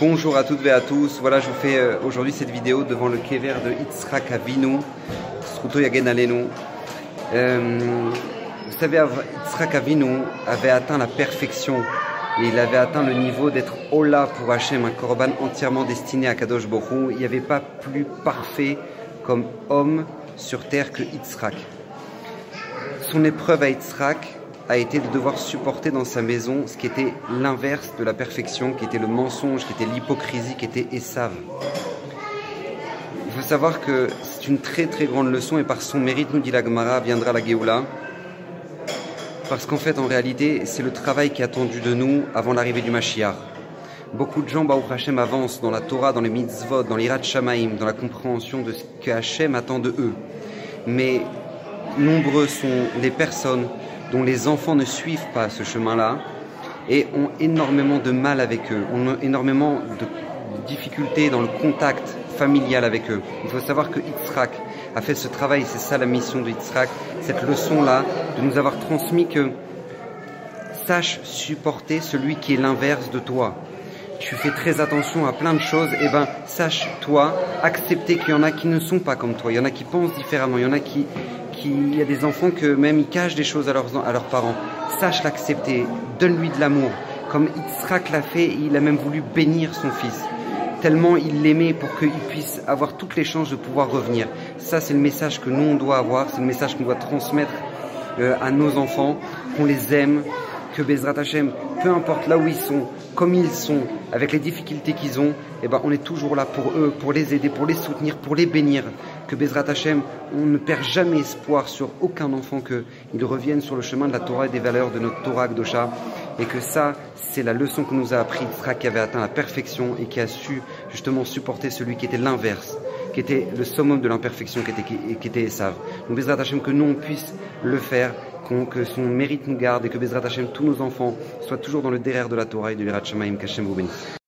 Bonjour à toutes et à tous. Voilà, je vous fais euh, aujourd'hui cette vidéo devant le kever de Yitzhak Avinu, Sruto Yagen Alenu. Euh, vous savez, Yitzhak Avinu avait atteint la perfection et il avait atteint le niveau d'être Ola pour Hachem, un korban entièrement destiné à Kadosh Borou. Il n'y avait pas plus parfait comme homme sur terre que Yitzhak. Son épreuve à Yitzhak, a été de devoir supporter dans sa maison ce qui était l'inverse de la perfection, qui était le mensonge, qui était l'hypocrisie, qui était Esav. Il faut savoir que c'est une très très grande leçon et par son mérite, nous dit la Gemara, viendra la Géoula. Parce qu'en fait, en réalité, c'est le travail qui est attendu de nous avant l'arrivée du Mashiach. Beaucoup de gens, Baruch Hashem, avancent dans la Torah, dans les mitzvot, dans l'Irat Shamaim, dans la compréhension de ce que Hashem attend de eux. Mais nombreux sont les personnes dont les enfants ne suivent pas ce chemin-là et ont énormément de mal avec eux, ont énormément de difficultés dans le contact familial avec eux. Il faut savoir que Yitzhak a fait ce travail, c'est ça la mission de Yitzhak, cette leçon-là, de nous avoir transmis que sache supporter celui qui est l'inverse de toi. Tu fais très attention à plein de choses, et eh ben sache toi accepter qu'il y en a qui ne sont pas comme toi, il y en a qui pensent différemment, il y en a qui il y a des enfants que même ils cachent des choses à leurs, parents. Sache l'accepter, donne-lui de l'amour. Comme Yitzhak l'a fait, il a même voulu bénir son fils. Tellement il l'aimait pour qu'il puisse avoir toutes les chances de pouvoir revenir. Ça, c'est le message que nous, on doit avoir, c'est le message qu'on doit transmettre euh, à nos enfants, qu'on les aime, que Bezrat Hashem, peu importe là où ils sont, comme ils sont, avec les difficultés qu'ils ont, eh ben, on est toujours là pour eux, pour les aider, pour les soutenir, pour les bénir. Que Bezrat Hashem, on ne perd jamais espoir sur aucun enfant qu'il revienne sur le chemin de la Torah et des valeurs de notre Torah Gdosha. Et que ça, c'est la leçon que nous a appris Yitzhak qui avait atteint la perfection et qui a su justement supporter celui qui était l'inverse qui était le summum de l'imperfection, qui était, qui, était Esav. Donc Bezrat Hashem, que nous on puisse le faire que son mérite nous garde et que Bezrat Hashem, tous nos enfants, soient toujours dans le derrière de la Torah et du Virat Shamaim, qu'Hashem vous bénisse.